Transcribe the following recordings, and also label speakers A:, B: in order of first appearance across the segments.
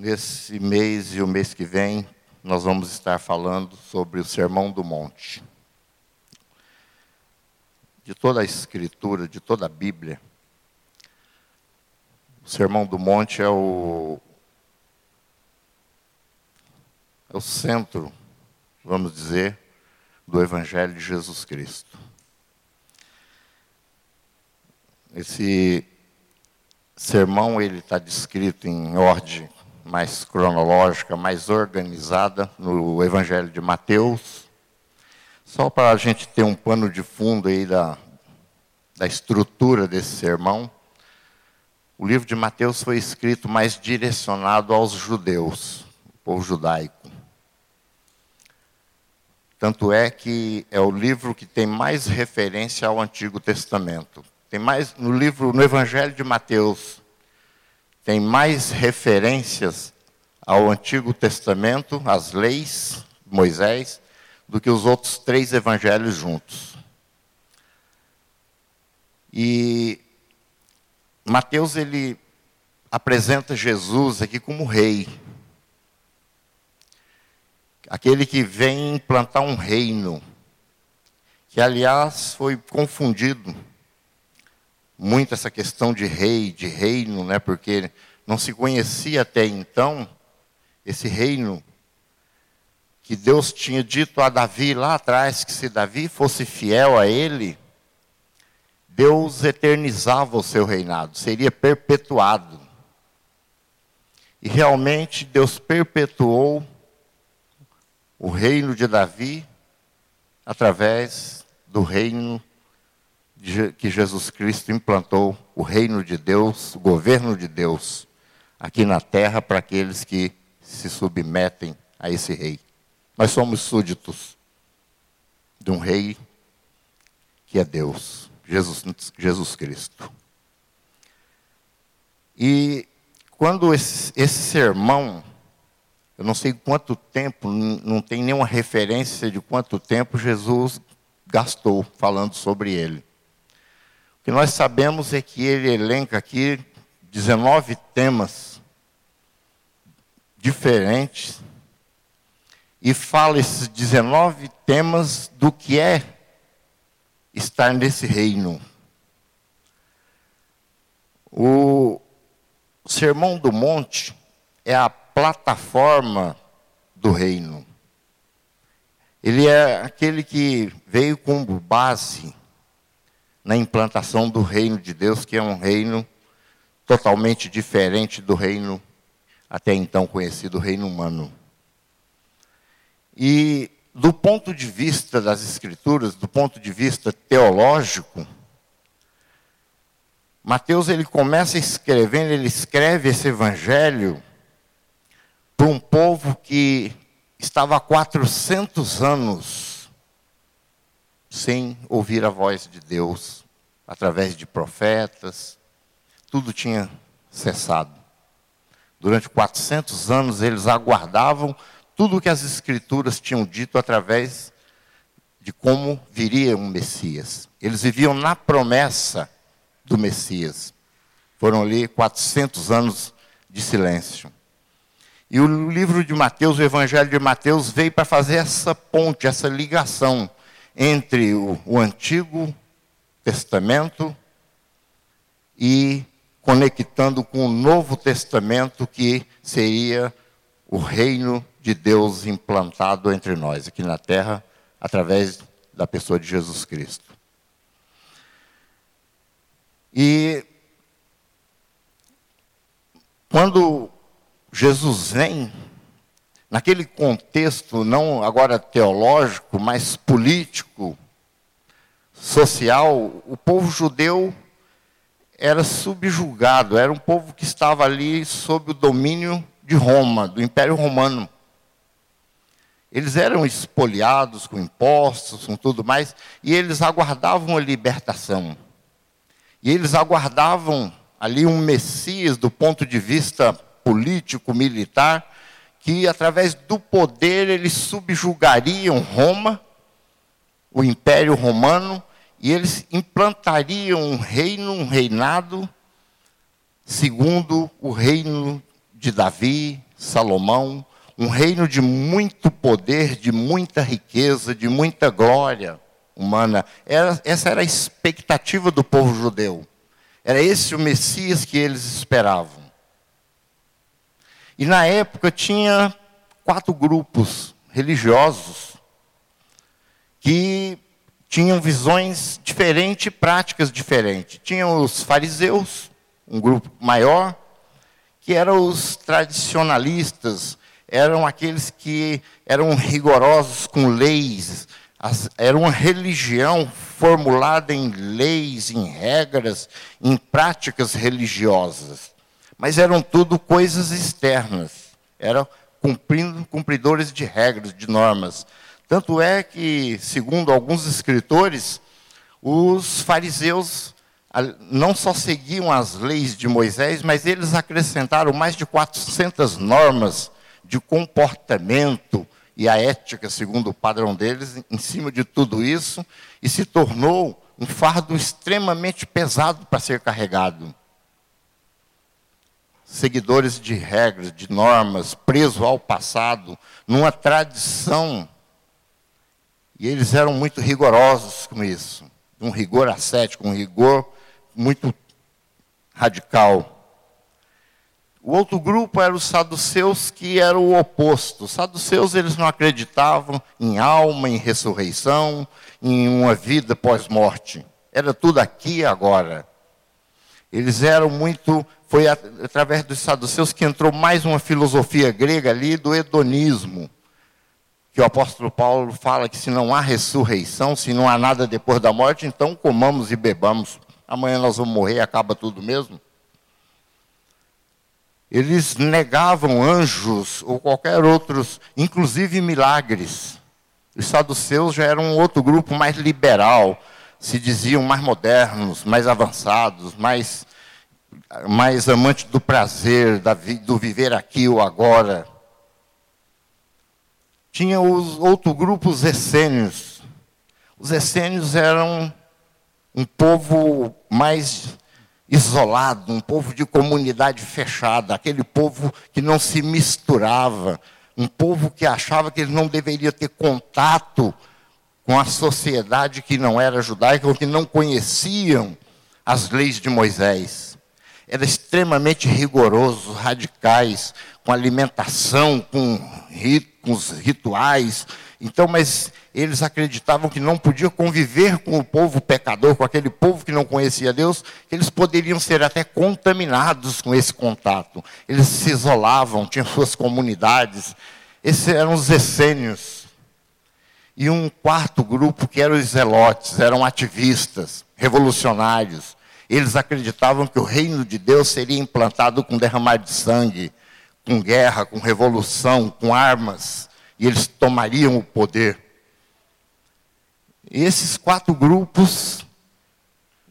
A: Nesse mês e o mês que vem, nós vamos estar falando sobre o Sermão do Monte. De toda a Escritura, de toda a Bíblia, o Sermão do Monte é o, é o centro, vamos dizer, do Evangelho de Jesus Cristo. Esse sermão ele está descrito em ordem mais cronológica, mais organizada no Evangelho de Mateus. Só para a gente ter um pano de fundo aí da, da estrutura desse sermão, o livro de Mateus foi escrito mais direcionado aos judeus, o povo judaico. Tanto é que é o livro que tem mais referência ao Antigo Testamento. Tem mais no livro, no Evangelho de Mateus, tem mais referências ao Antigo Testamento, às leis Moisés, do que os outros três evangelhos juntos. E Mateus ele apresenta Jesus aqui como rei. Aquele que vem implantar um reino, que aliás foi confundido muito essa questão de rei, de reino, né? Porque não se conhecia até então esse reino que Deus tinha dito a Davi lá atrás que se Davi fosse fiel a ele, Deus eternizava o seu reinado, seria perpetuado. E realmente Deus perpetuou o reino de Davi através do reino que Jesus Cristo implantou, o reino de Deus, o governo de Deus, aqui na terra para aqueles que se submetem a esse rei. Nós somos súditos de um rei que é Deus. Jesus, Jesus Cristo. E quando esse, esse sermão, eu não sei quanto tempo, não tem nenhuma referência de quanto tempo Jesus gastou falando sobre ele. O que nós sabemos é que ele elenca aqui 19 temas diferentes e fala esses 19 temas do que é estar nesse reino. O Sermão do Monte é a plataforma do reino. Ele é aquele que veio como base na implantação do reino de Deus, que é um reino totalmente diferente do reino até então conhecido, reino humano. E do ponto de vista das Escrituras, do ponto de vista teológico, Mateus ele começa escrevendo, ele escreve esse evangelho para um povo que estava há 400 anos sem ouvir a voz de Deus, através de profetas, tudo tinha cessado. Durante 400 anos eles aguardavam tudo o que as Escrituras tinham dito através de como viria um Messias. Eles viviam na promessa do Messias. Foram ali 400 anos de silêncio. E o livro de Mateus, o Evangelho de Mateus, veio para fazer essa ponte, essa ligação entre o, o Antigo Testamento e conectando com o Novo Testamento, que seria o reino de Deus implantado entre nós, aqui na terra, através da pessoa de Jesus Cristo. E quando Jesus vem, naquele contexto não agora teológico, mas político, social, o povo judeu era subjugado, era um povo que estava ali sob o domínio de Roma, do Império Romano. Eles eram espoliados com impostos, com tudo mais, e eles aguardavam a libertação. E eles aguardavam ali um Messias do ponto de vista político, militar, que através do poder eles subjugariam Roma, o Império Romano, e eles implantariam um reino, um reinado, segundo o reino de Davi, Salomão, um reino de muito poder, de muita riqueza, de muita glória humana. Era, essa era a expectativa do povo judeu. Era esse o Messias que eles esperavam. E na época tinha quatro grupos religiosos que tinham visões diferentes, práticas diferentes. Tinham os fariseus, um grupo maior, que eram os tradicionalistas, eram aqueles que eram rigorosos com leis, as, era uma religião formulada em leis, em regras, em práticas religiosas. Mas eram tudo coisas externas, eram cumprindo, cumpridores de regras, de normas. Tanto é que, segundo alguns escritores, os fariseus não só seguiam as leis de Moisés, mas eles acrescentaram mais de 400 normas de comportamento e a ética, segundo o padrão deles, em cima de tudo isso, e se tornou um fardo extremamente pesado para ser carregado. Seguidores de regras, de normas, presos ao passado, numa tradição. E eles eram muito rigorosos com isso. Um rigor ascético, um rigor muito radical. O outro grupo era os saduceus, que era o oposto. Os saduceus eles não acreditavam em alma, em ressurreição, em uma vida pós-morte. Era tudo aqui e agora. Eles eram muito. Foi através dos saduceus que entrou mais uma filosofia grega ali do hedonismo. Que o apóstolo Paulo fala que se não há ressurreição, se não há nada depois da morte, então comamos e bebamos. Amanhã nós vamos morrer, acaba tudo mesmo. Eles negavam anjos ou qualquer outros, inclusive milagres. Os saduceus já eram um outro grupo mais liberal, se diziam mais modernos, mais avançados, mais, mais amantes do prazer, do viver aqui ou agora. Tinha os outro grupo, os essênios. Os essênios eram um povo mais isolado, um povo de comunidade fechada, aquele povo que não se misturava, um povo que achava que ele não deveria ter contato com a sociedade que não era judaica ou que não conheciam as leis de Moisés. Era extremamente rigoroso, radicais, com alimentação, com, rit, com os rituais. Então, mas eles acreditavam que não podia conviver com o povo pecador, com aquele povo que não conhecia Deus, que eles poderiam ser até contaminados com esse contato. Eles se isolavam, tinham suas comunidades. Esses eram os essênios. E um quarto grupo que eram os zelotes, eram ativistas, revolucionários. Eles acreditavam que o reino de Deus seria implantado com derramar de sangue, com guerra, com revolução, com armas, e eles tomariam o poder. E esses quatro grupos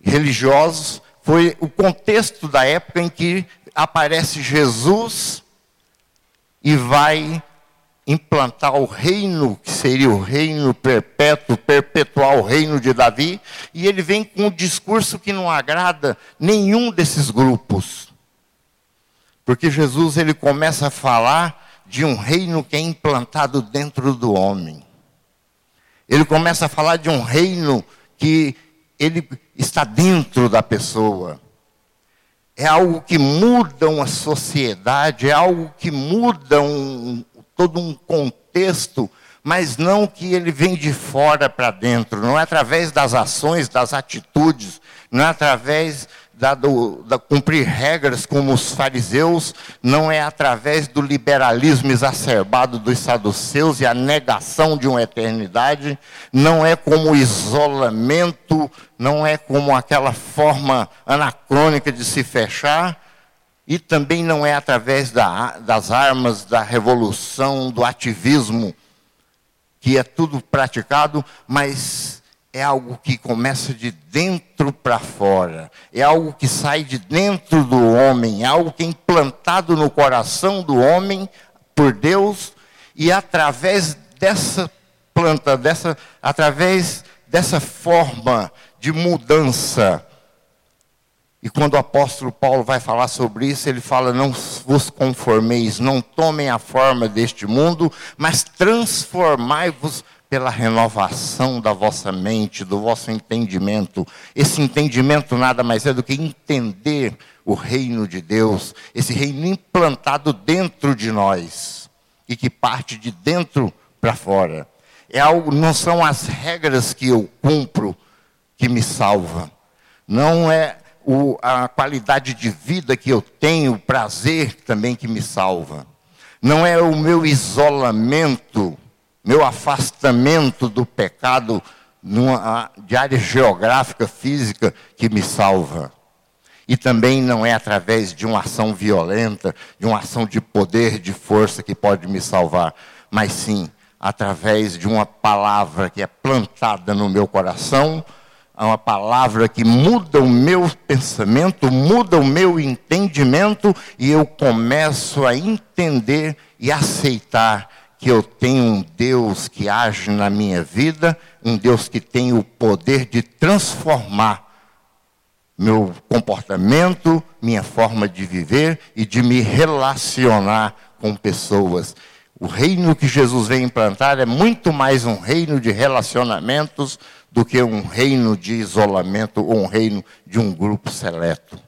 A: religiosos foi o contexto da época em que aparece Jesus e vai implantar o reino, que seria o reino perpétuo, perpetuar o reino de Davi, e ele vem com um discurso que não agrada nenhum desses grupos. Porque Jesus ele começa a falar de um reino que é implantado dentro do homem. Ele começa a falar de um reino que ele está dentro da pessoa. É algo que muda uma sociedade, é algo que muda um, todo um contexto, mas não que ele vem de fora para dentro, não é através das ações, das atitudes, não é através da, da cumprir regras como os fariseus, não é através do liberalismo exacerbado dos saduceus e a negação de uma eternidade, não é como isolamento, não é como aquela forma anacrônica de se fechar, e também não é através da, das armas da revolução, do ativismo, que é tudo praticado, mas é algo que começa de dentro para fora, é algo que sai de dentro do homem, é algo que é implantado no coração do homem por Deus. E através dessa planta, dessa, através dessa forma de mudança, E quando o apóstolo Paulo vai falar sobre isso, ele fala: Não vos conformeis, não tomem a forma deste mundo, mas transformai-vos pela renovação da vossa mente, do vosso entendimento. Esse entendimento nada mais é do que entender o reino de Deus, esse reino implantado dentro de nós e que parte de dentro para fora. É algo, não são as regras que eu cumpro que me salva. Não é o, a qualidade de vida que eu tenho, o prazer também que me salva. Não é o meu isolamento meu afastamento do pecado numa, de área geográfica, física, que me salva. E também não é através de uma ação violenta, de uma ação de poder, de força que pode me salvar, mas sim através de uma palavra que é plantada no meu coração, uma palavra que muda o meu pensamento, muda o meu entendimento e eu começo a entender e aceitar que eu tenho um Deus que age na minha vida, um Deus que tem o poder de transformar meu comportamento, minha forma de viver e de me relacionar com pessoas. O reino que Jesus vem implantar é muito mais um reino de relacionamentos do que um reino de isolamento ou um reino de um grupo seleto.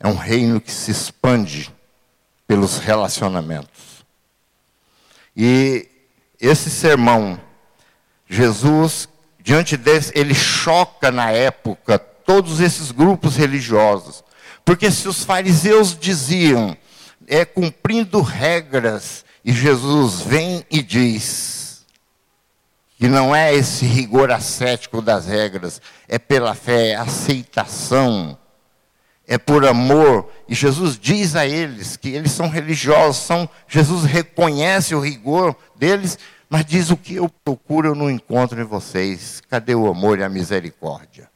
A: É um reino que se expande pelos relacionamentos. E esse sermão, Jesus, diante desse, ele choca na época todos esses grupos religiosos. Porque se os fariseus diziam, é cumprindo regras, e Jesus vem e diz que não é esse rigor ascético das regras, é pela fé, aceitação é por amor. E Jesus diz a eles que eles são religiosos, são, Jesus reconhece o rigor deles, mas diz o que eu procuro eu não encontro em vocês. Cadê o amor e a misericórdia?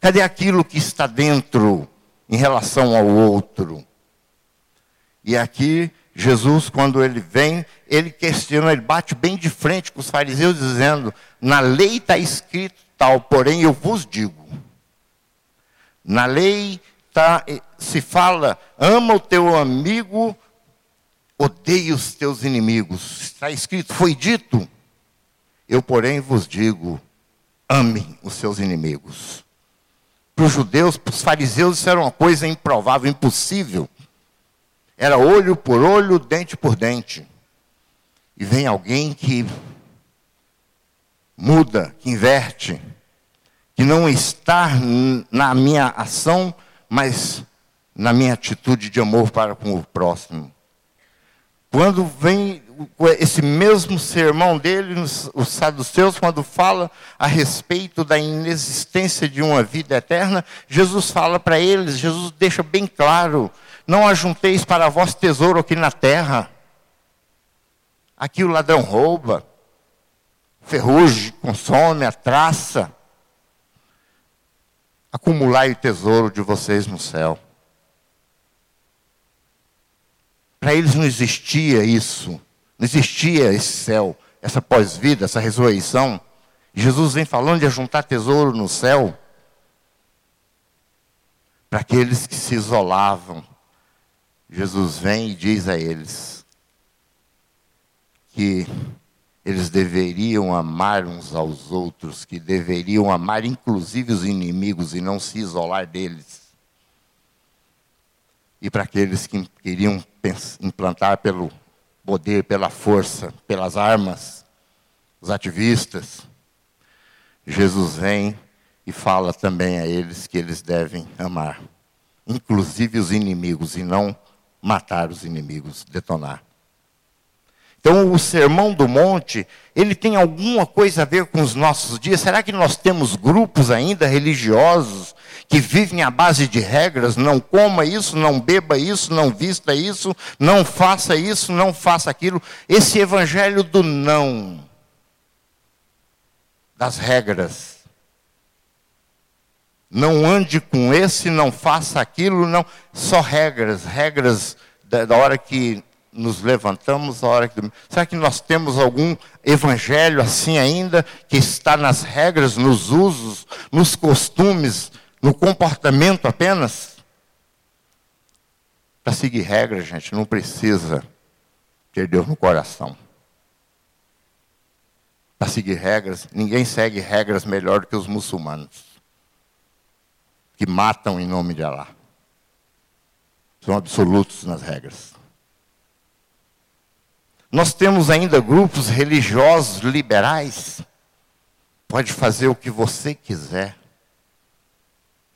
A: Cadê aquilo que está dentro em relação ao outro? E aqui Jesus, quando ele vem, ele questiona, ele bate bem de frente com os fariseus, dizendo: na lei está escrito tal, porém eu vos digo. Na lei tá, se fala, ama o teu amigo, odeia os teus inimigos. Está escrito, foi dito. Eu, porém, vos digo, amem os seus inimigos. Para os judeus, para os fariseus, isso era uma coisa improvável, impossível. Era olho por olho, dente por dente. E vem alguém que muda, que inverte que não está na minha ação, mas na minha atitude de amor para com o próximo. Quando vem esse mesmo sermão dele, os saduceus, quando fala a respeito da inexistência de uma vida eterna, Jesus fala para eles, Jesus deixa bem claro: não ajunteis para vós tesouro aqui na terra. Aqui o ladrão rouba, ferrugem consome, a traça acumular o tesouro de vocês no céu. Para eles não existia isso, não existia esse céu, essa pós-vida, essa ressurreição. Jesus vem falando de juntar tesouro no céu para aqueles que se isolavam. Jesus vem e diz a eles que eles deveriam amar uns aos outros, que deveriam amar inclusive os inimigos e não se isolar deles. E para aqueles que queriam implantar pelo poder, pela força, pelas armas, os ativistas, Jesus vem e fala também a eles que eles devem amar, inclusive os inimigos, e não matar os inimigos, detonar. Então, o Sermão do Monte, ele tem alguma coisa a ver com os nossos dias? Será que nós temos grupos ainda religiosos que vivem à base de regras? Não coma isso, não beba isso, não vista isso, não faça isso, não faça aquilo. Esse evangelho do não, das regras. Não ande com esse, não faça aquilo, não. Só regras, regras da, da hora que nos levantamos a hora que Será que nós temos algum evangelho assim ainda, que está nas regras, nos usos, nos costumes no comportamento apenas. Para seguir regras, gente, não precisa ter Deus no coração. Para seguir regras, ninguém segue regras melhor do que os muçulmanos, que matam em nome de Allah. São absolutos nas regras. Nós temos ainda grupos religiosos liberais. Pode fazer o que você quiser.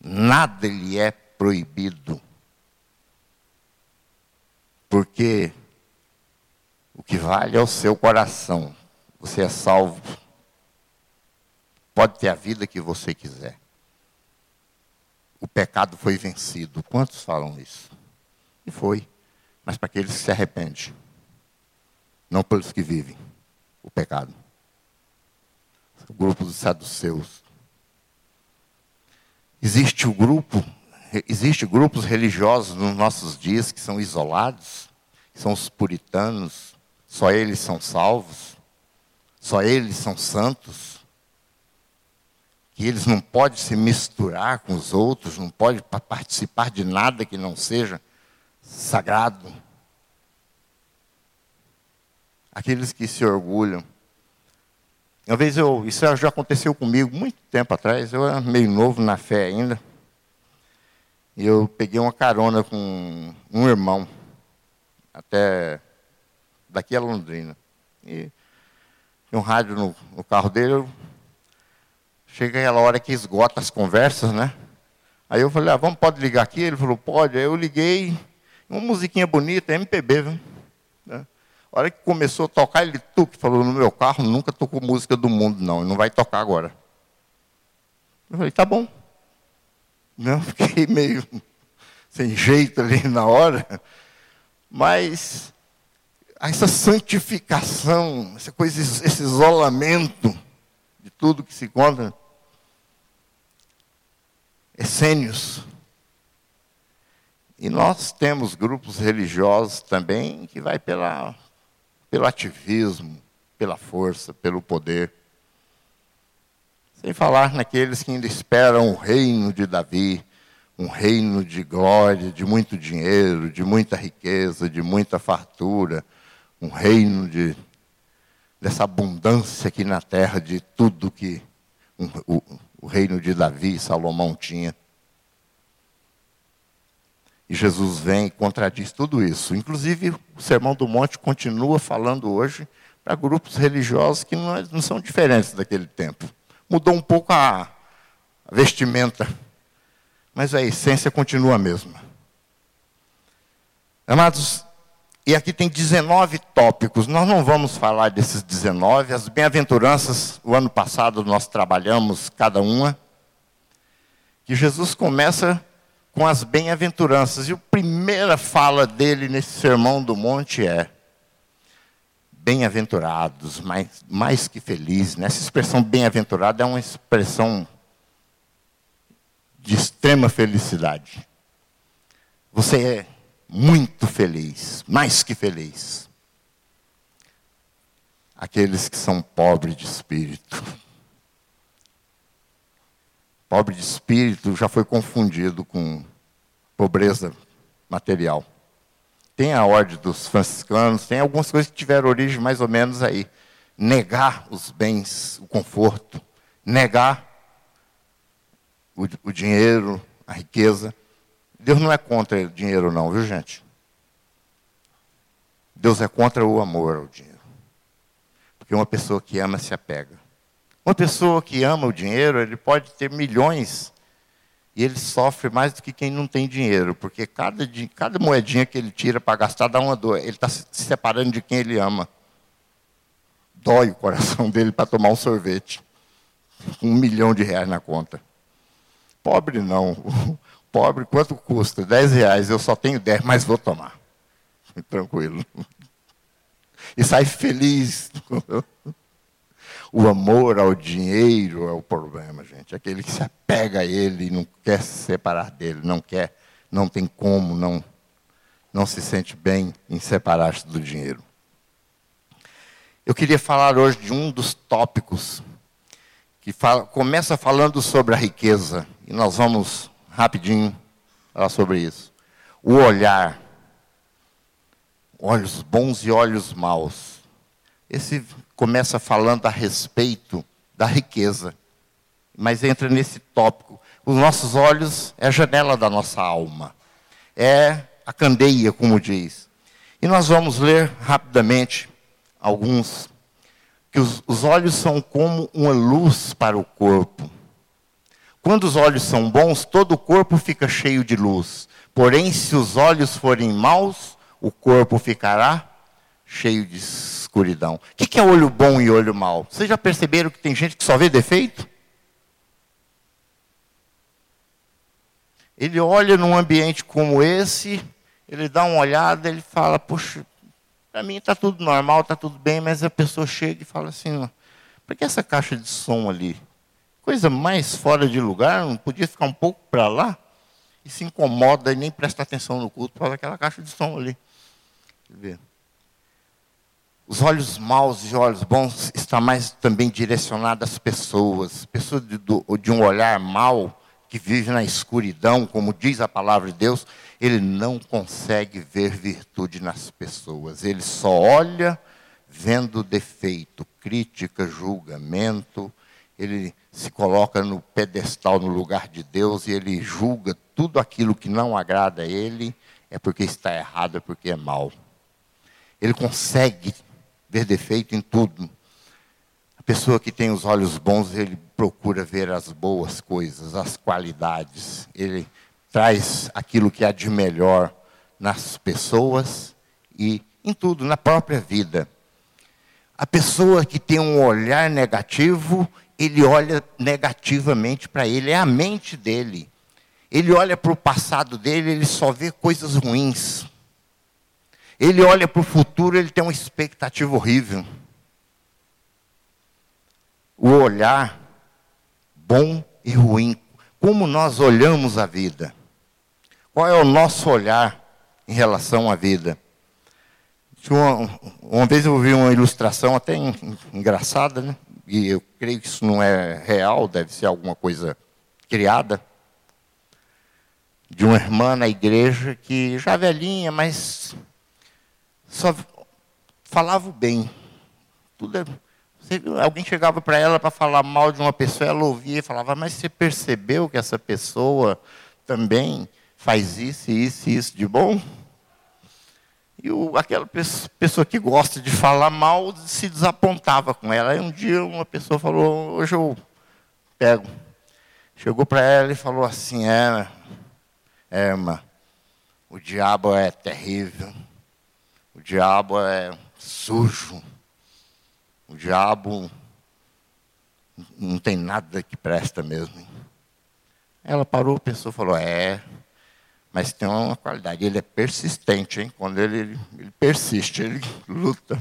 A: Nada lhe é proibido. Porque o que vale é o seu coração. Você é salvo. Pode ter a vida que você quiser. O pecado foi vencido. Quantos falam isso? E foi. Mas para aqueles que se arrependem. Não pelos que vivem o pecado. O grupo dos saduceus. Existe o grupo, existe grupos religiosos nos nossos dias que são isolados, que são os puritanos, só eles são salvos, só eles são santos, que eles não podem se misturar com os outros, não podem participar de nada que não seja sagrado. Aqueles que se orgulham. Uma vez eu, isso já aconteceu comigo muito tempo atrás, eu era meio novo na fé ainda. E eu peguei uma carona com um irmão, até daqui a Londrina. E um rádio no, no carro dele, chega aquela hora que esgota as conversas, né? Aí eu falei, ah, vamos, pode ligar aqui? Ele falou, pode. Aí eu liguei, uma musiquinha bonita, MPB, viu? Né? A hora que começou a tocar, ele tu que falou no meu carro, nunca tocou música do mundo, não, não vai tocar agora. Eu falei, tá bom. Não, fiquei meio sem jeito ali na hora, mas essa santificação, essa coisa, esse isolamento de tudo que se conta, essênios. E nós temos grupos religiosos também que vai pela, pelo ativismo, pela força, pelo poder. Sem falar naqueles que ainda esperam o reino de Davi, um reino de glória, de muito dinheiro, de muita riqueza, de muita fartura, um reino de, dessa abundância aqui na terra de tudo que um, o, o reino de Davi e Salomão tinha. E Jesus vem e contradiz tudo isso. Inclusive, o Sermão do Monte continua falando hoje para grupos religiosos que não, não são diferentes daquele tempo. Mudou um pouco a, a vestimenta, mas a essência continua a mesma. Amados, e aqui tem 19 tópicos. Nós não vamos falar desses 19. As bem-aventuranças, o ano passado nós trabalhamos cada uma. Que Jesus começa com as bem-aventuranças. E a primeira fala dele nesse sermão do monte é: bem-aventurados, mais, mais que felizes. Essa expressão bem-aventurado é uma expressão de extrema felicidade. Você é muito feliz, mais que feliz. Aqueles que são pobres de espírito. Pobre de espírito já foi confundido com pobreza material. Tem a ordem dos franciscanos, tem algumas coisas que tiveram origem mais ou menos aí. Negar os bens, o conforto, negar o, o dinheiro, a riqueza. Deus não é contra dinheiro, não, viu, gente? Deus é contra o amor ao dinheiro. Porque uma pessoa que ama se apega. Uma pessoa que ama o dinheiro, ele pode ter milhões e ele sofre mais do que quem não tem dinheiro, porque cada, cada moedinha que ele tira para gastar dá uma dor. Ele está se separando de quem ele ama. Dói o coração dele para tomar um sorvete. Um milhão de reais na conta. Pobre não. Pobre, quanto custa? Dez reais. Eu só tenho dez, mas vou tomar. Tranquilo. E sai feliz. O amor ao dinheiro é o problema, gente. Aquele que se apega a ele e não quer se separar dele, não quer, não tem como, não, não se sente bem em separar-se do dinheiro. Eu queria falar hoje de um dos tópicos que fala, começa falando sobre a riqueza, e nós vamos rapidinho falar sobre isso. O olhar, olhos bons e olhos maus. Esse começa falando a respeito da riqueza, mas entra nesse tópico. Os nossos olhos é a janela da nossa alma, é a candeia, como diz. E nós vamos ler rapidamente alguns que os, os olhos são como uma luz para o corpo. Quando os olhos são bons, todo o corpo fica cheio de luz. Porém, se os olhos forem maus, o corpo ficará cheio de escuridão. O que é olho bom e olho mau? Vocês já perceberam que tem gente que só vê defeito? Ele olha num ambiente como esse, ele dá uma olhada, ele fala, puxa, para mim está tudo normal, está tudo bem, mas a pessoa chega e fala assim, por que essa caixa de som ali? Coisa mais fora de lugar, não podia ficar um pouco para lá? E se incomoda e nem presta atenção no culto, fala aquela caixa de som ali. Os olhos maus e olhos bons estão mais também direcionados às pessoas. Pessoas de, de um olhar mau, que vive na escuridão, como diz a palavra de Deus, ele não consegue ver virtude nas pessoas. Ele só olha vendo defeito, crítica, julgamento. Ele se coloca no pedestal, no lugar de Deus, e ele julga tudo aquilo que não agrada a ele, é porque está errado, é porque é mal. Ele consegue ver defeito em tudo. A pessoa que tem os olhos bons, ele procura ver as boas coisas, as qualidades. Ele traz aquilo que há de melhor nas pessoas e em tudo, na própria vida. A pessoa que tem um olhar negativo, ele olha negativamente para ele, é a mente dele. Ele olha para o passado dele, ele só vê coisas ruins. Ele olha para o futuro, ele tem uma expectativa horrível. O olhar bom e ruim, como nós olhamos a vida. Qual é o nosso olhar em relação à vida? Uma, uma vez eu vi uma ilustração até engraçada, né? e eu creio que isso não é real, deve ser alguma coisa criada, de uma irmã na igreja que já velhinha, mas só falava bem. Tudo é, alguém chegava para ela para falar mal de uma pessoa, ela ouvia e falava, mas você percebeu que essa pessoa também faz isso, isso e isso de bom. E o, aquela pessoa que gosta de falar mal se desapontava com ela. Aí um dia uma pessoa falou, hoje eu pego. Chegou para ela e falou assim, é, é, irmã, o diabo é terrível, o diabo é sujo, o diabo não tem nada que presta mesmo. Ela parou, pensou, falou, é, mas tem uma qualidade, ele é persistente, hein? Quando ele, ele persiste, ele luta.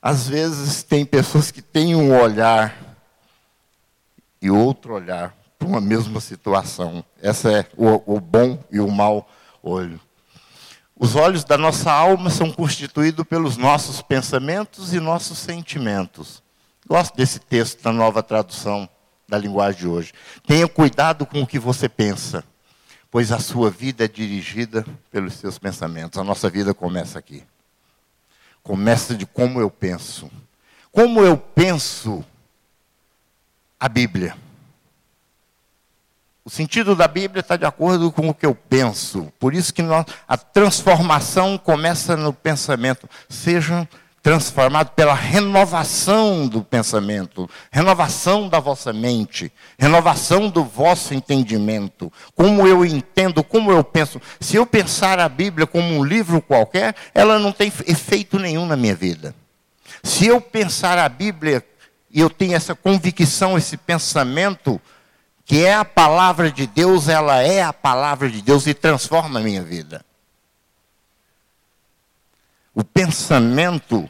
A: Às vezes tem pessoas que têm um olhar e outro olhar para uma mesma situação. Essa é o, o bom e o mau olho. Os olhos da nossa alma são constituídos pelos nossos pensamentos e nossos sentimentos. Gosto desse texto da nova tradução da linguagem de hoje. Tenha cuidado com o que você pensa, pois a sua vida é dirigida pelos seus pensamentos. A nossa vida começa aqui. Começa de como eu penso. Como eu penso a Bíblia. O sentido da Bíblia está de acordo com o que eu penso. Por isso que nós, a transformação começa no pensamento. Sejam transformado pela renovação do pensamento, renovação da vossa mente, renovação do vosso entendimento. Como eu entendo, como eu penso. Se eu pensar a Bíblia como um livro qualquer, ela não tem efeito nenhum na minha vida. Se eu pensar a Bíblia e eu tenho essa convicção, esse pensamento, que é a palavra de Deus, ela é a palavra de Deus e transforma a minha vida. O pensamento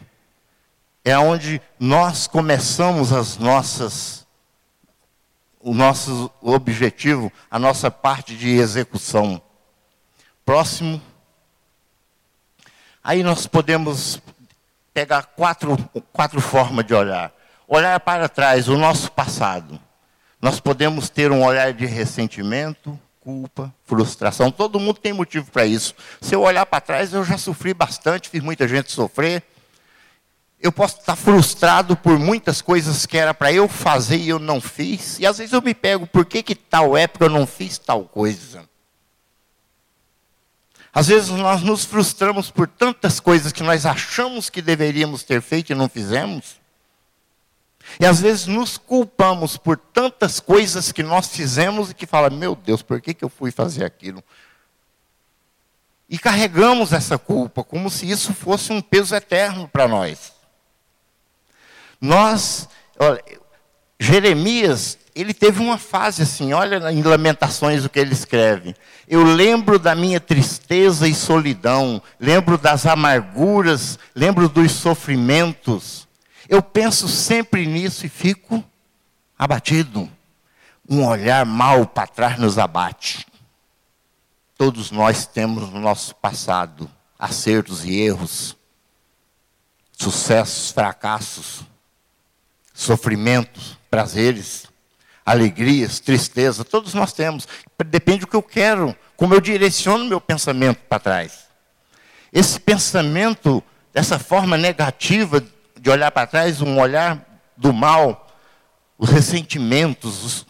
A: é onde nós começamos as nossas o nosso objetivo, a nossa parte de execução. Próximo. Aí nós podemos pegar quatro, quatro formas de olhar. Olhar para trás, o nosso passado. Nós podemos ter um olhar de ressentimento, culpa, frustração. Todo mundo tem motivo para isso. Se eu olhar para trás, eu já sofri bastante, fiz muita gente sofrer. Eu posso estar frustrado por muitas coisas que era para eu fazer e eu não fiz. E às vezes eu me pego, por que, que tal época eu não fiz tal coisa? Às vezes nós nos frustramos por tantas coisas que nós achamos que deveríamos ter feito e não fizemos. E às vezes nos culpamos por tantas coisas que nós fizemos e que fala, meu Deus, por que, que eu fui fazer aquilo? E carregamos essa culpa como se isso fosse um peso eterno para nós. Nós, olha, Jeremias, ele teve uma fase assim, olha em Lamentações o que ele escreve. Eu lembro da minha tristeza e solidão, lembro das amarguras, lembro dos sofrimentos. Eu penso sempre nisso e fico abatido. Um olhar mal para trás nos abate. Todos nós temos no nosso passado acertos e erros, sucessos, fracassos sofrimentos, prazeres, alegrias, tristeza, todos nós temos. Depende do que eu quero, como eu direciono meu pensamento para trás. Esse pensamento, dessa forma negativa de olhar para trás, um olhar do mal, os ressentimentos, os,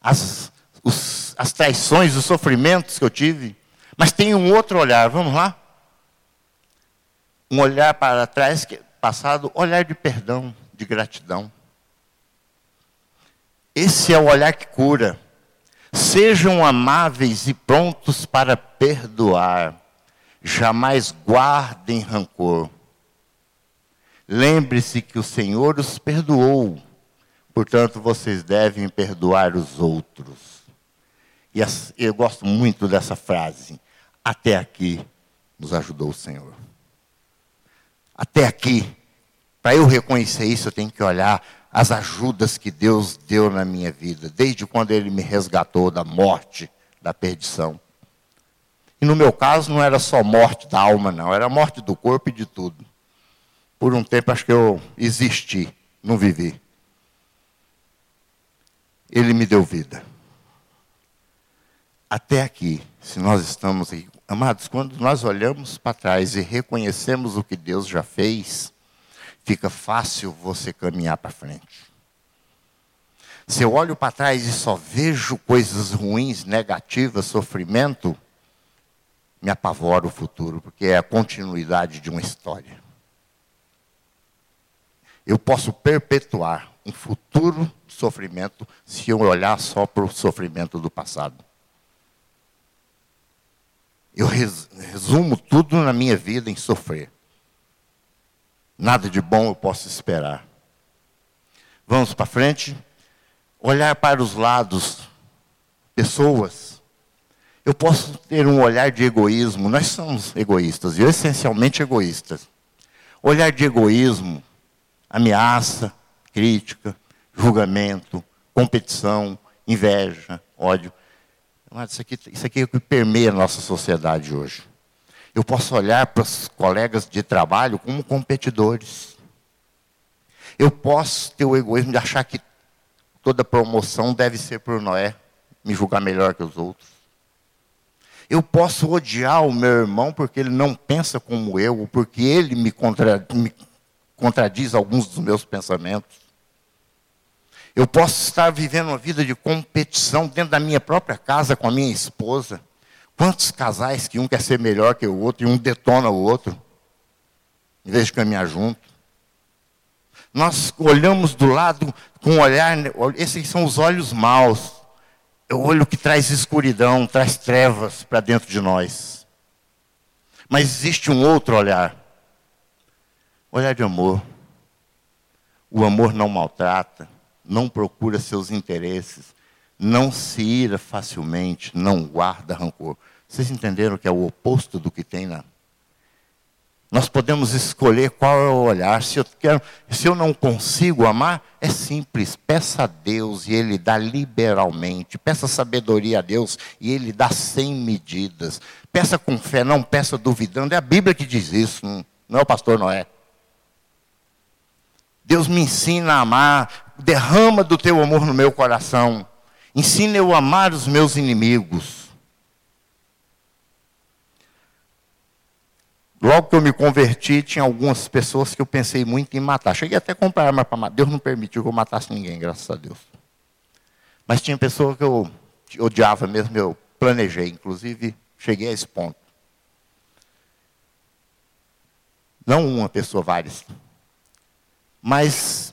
A: as, os, as traições, os sofrimentos que eu tive. Mas tem um outro olhar, vamos lá? Um olhar para trás, passado, olhar de perdão, de gratidão. Esse é o olhar que cura. Sejam amáveis e prontos para perdoar. Jamais guardem rancor. Lembre-se que o Senhor os perdoou, portanto vocês devem perdoar os outros. E eu gosto muito dessa frase. Até aqui nos ajudou o Senhor. Até aqui, para eu reconhecer isso, eu tenho que olhar as ajudas que Deus deu na minha vida, desde quando Ele me resgatou da morte, da perdição. E no meu caso não era só morte da alma, não, era morte do corpo e de tudo. Por um tempo acho que eu existi, não vivi. Ele me deu vida. Até aqui, se nós estamos aqui, amados, quando nós olhamos para trás e reconhecemos o que Deus já fez, fica fácil você caminhar para frente. Se eu olho para trás e só vejo coisas ruins, negativas, sofrimento, me apavora o futuro, porque é a continuidade de uma história. Eu posso perpetuar um futuro sofrimento se eu olhar só para o sofrimento do passado. Eu resumo tudo na minha vida em sofrer. Nada de bom eu posso esperar. Vamos para frente. Olhar para os lados, pessoas. Eu posso ter um olhar de egoísmo. Nós somos egoístas, e essencialmente egoístas. Olhar de egoísmo, ameaça, crítica, julgamento, competição, inveja, ódio. Isso aqui, isso aqui é o que permeia a nossa sociedade hoje. Eu posso olhar para os colegas de trabalho como competidores. Eu posso ter o egoísmo de achar que toda promoção deve ser por Noé, me julgar melhor que os outros. Eu posso odiar o meu irmão porque ele não pensa como eu, ou porque ele me, contra, me contradiz alguns dos meus pensamentos. Eu posso estar vivendo uma vida de competição dentro da minha própria casa com a minha esposa. Quantos casais que um quer ser melhor que o outro e um detona o outro, em vez de caminhar junto? Nós olhamos do lado com um olhar, esses são os olhos maus. É o olho que traz escuridão, traz trevas para dentro de nós. Mas existe um outro olhar. Olhar de amor. O amor não maltrata, não procura seus interesses, não se ira facilmente, não guarda rancor. Vocês entenderam que é o oposto do que tem na. Nós podemos escolher qual é o olhar. Se eu, quero, se eu não consigo amar, é simples. Peça a Deus e Ele dá liberalmente. Peça sabedoria a Deus e Ele dá sem medidas. Peça com fé, não peça duvidando. É a Bíblia que diz isso, não, é o pastor Noé. Deus me ensina a amar, derrama do teu amor no meu coração. Ensina eu a amar os meus inimigos. Logo que eu me converti, tinha algumas pessoas que eu pensei muito em matar. Cheguei até a comprar arma para matar. Deus não permitiu que eu matasse ninguém, graças a Deus. Mas tinha pessoa que eu odiava mesmo, eu planejei, inclusive cheguei a esse ponto. Não uma pessoa, várias. Mas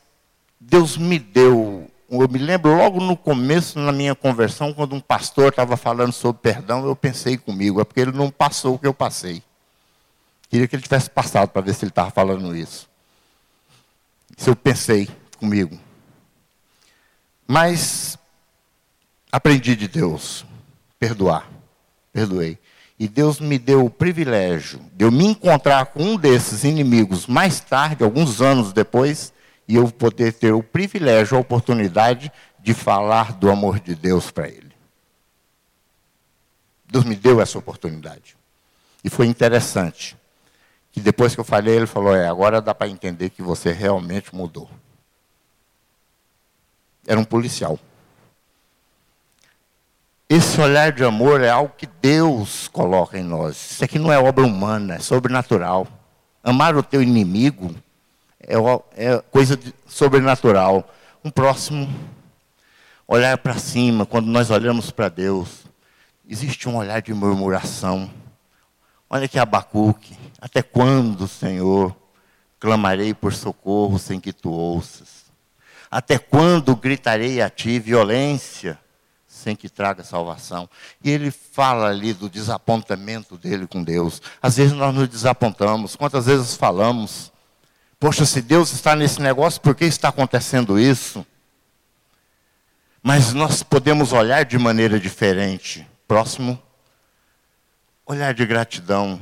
A: Deus me deu, eu me lembro logo no começo, na minha conversão, quando um pastor estava falando sobre perdão, eu pensei comigo, é porque ele não passou o que eu passei. Queria que ele tivesse passado para ver se ele estava falando isso. Isso eu pensei comigo. Mas aprendi de Deus, perdoar, perdoei. E Deus me deu o privilégio de eu me encontrar com um desses inimigos mais tarde, alguns anos depois, e eu poder ter o privilégio, a oportunidade de falar do amor de Deus para ele. Deus me deu essa oportunidade. E foi interessante que depois que eu falei, ele falou: É, agora dá para entender que você realmente mudou. Era um policial. Esse olhar de amor é algo que Deus coloca em nós. Isso aqui não é obra humana, é sobrenatural. Amar o teu inimigo é, é coisa de, sobrenatural. Um próximo, olhar para cima, quando nós olhamos para Deus, existe um olhar de murmuração. Olha que Abacuque, até quando, Senhor, clamarei por socorro sem que tu ouças? Até quando gritarei a ti violência sem que traga salvação. E ele fala ali do desapontamento dele com Deus. Às vezes nós nos desapontamos. Quantas vezes falamos, poxa, se Deus está nesse negócio, por que está acontecendo isso? Mas nós podemos olhar de maneira diferente. Próximo, olhar de gratidão.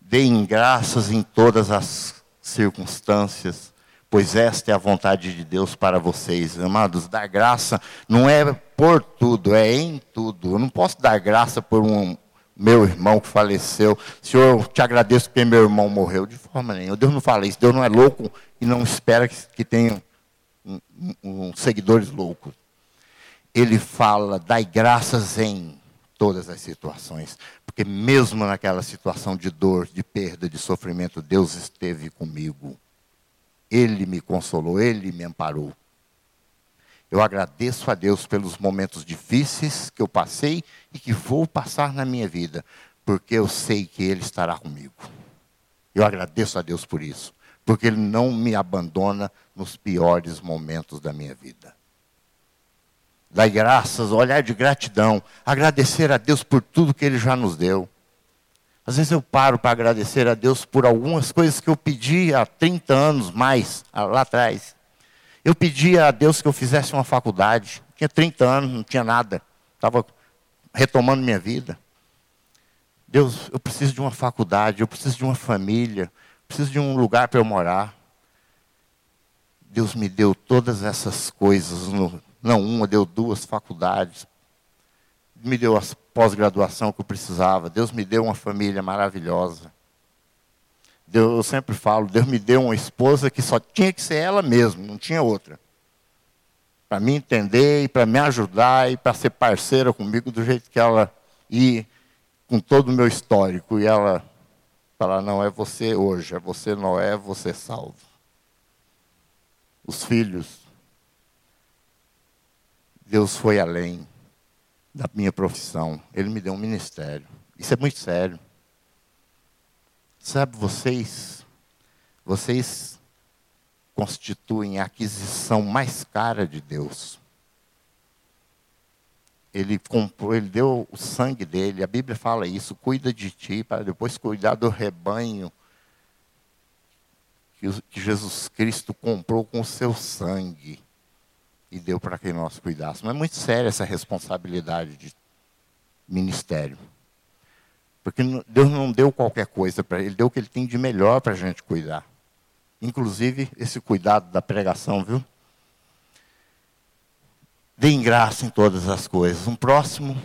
A: Deem graças em todas as circunstâncias pois esta é a vontade de Deus para vocês. Amados, dar graça não é por tudo, é em tudo. Eu não posso dar graça por um meu irmão que faleceu. Senhor, eu te agradeço porque meu irmão morreu. De forma nenhuma. Deus não fala isso. Deus não é louco e não espera que, que tenha um, um, um, seguidores loucos. Ele fala, dai graças em todas as situações. Porque mesmo naquela situação de dor, de perda, de sofrimento, Deus esteve comigo. Ele me consolou, Ele me amparou. Eu agradeço a Deus pelos momentos difíceis que eu passei e que vou passar na minha vida, porque eu sei que Ele estará comigo. Eu agradeço a Deus por isso, porque Ele não me abandona nos piores momentos da minha vida. Dai graças, olhar de gratidão, agradecer a Deus por tudo que Ele já nos deu. Às vezes eu paro para agradecer a Deus por algumas coisas que eu pedi há 30 anos mais, lá atrás. Eu pedi a Deus que eu fizesse uma faculdade. Tinha 30 anos, não tinha nada. Estava retomando minha vida. Deus, eu preciso de uma faculdade, eu preciso de uma família, preciso de um lugar para eu morar. Deus me deu todas essas coisas, não uma, deu duas faculdades, me deu a pós-graduação que eu precisava. Deus me deu uma família maravilhosa. Deus, eu sempre falo, Deus me deu uma esposa que só tinha que ser ela mesma, não tinha outra. Para me entender e para me ajudar e para ser parceira comigo do jeito que ela e com todo o meu histórico. E ela falar, não é você hoje, é você não é você salvo. Os filhos, Deus foi além da minha profissão. Ele me deu um ministério. Isso é muito sério. Sabe, vocês, vocês constituem a aquisição mais cara de Deus. Ele comprou, ele deu o sangue dele. A Bíblia fala isso, cuida de ti para depois cuidar do rebanho que Jesus Cristo comprou com o seu sangue e deu para que nós cuidássemos. É muito séria essa responsabilidade de ministério. Porque Deus não deu qualquer coisa para ele, ele deu o que ele tem de melhor para a gente cuidar. Inclusive esse cuidado da pregação, viu? Deem graça em todas as coisas. Um próximo,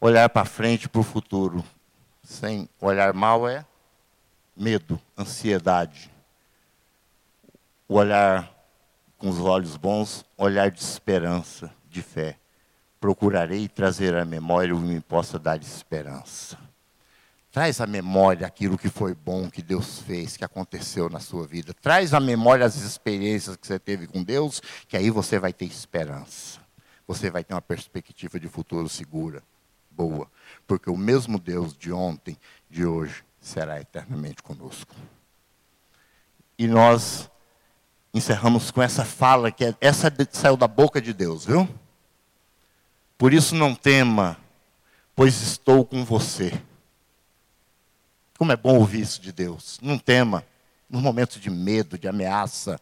A: olhar para frente, para o futuro. Sem olhar mal é medo, ansiedade. o olhar com os olhos bons, olhar de esperança, de fé. Procurarei trazer à memória o que me possa dar esperança. Traz à memória aquilo que foi bom que Deus fez, que aconteceu na sua vida. Traz à memória as experiências que você teve com Deus, que aí você vai ter esperança. Você vai ter uma perspectiva de futuro segura, boa. Porque o mesmo Deus de ontem, de hoje, será eternamente conosco. E nós encerramos com essa fala, que é, essa saiu da boca de Deus, viu? Por isso não tema, pois estou com você. Como é bom ouvir isso de Deus. Não tema. Nos momentos de medo, de ameaça,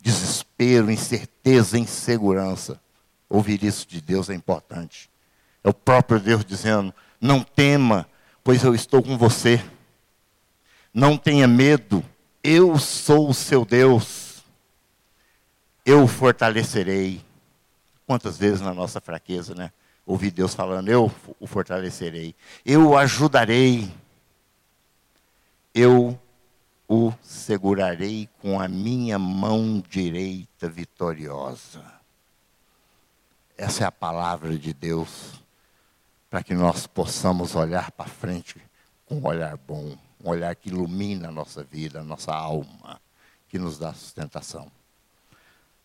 A: desespero, incerteza, insegurança. Ouvir isso de Deus é importante. É o próprio Deus dizendo: Não tema, pois eu estou com você. Não tenha medo, eu sou o seu Deus. Eu o fortalecerei. Quantas vezes na nossa fraqueza, né? Ouvi Deus falando: Eu o fortalecerei. Eu o ajudarei eu o segurarei com a minha mão direita vitoriosa. Essa é a palavra de Deus, para que nós possamos olhar para frente com um olhar bom, um olhar que ilumina a nossa vida, a nossa alma, que nos dá sustentação.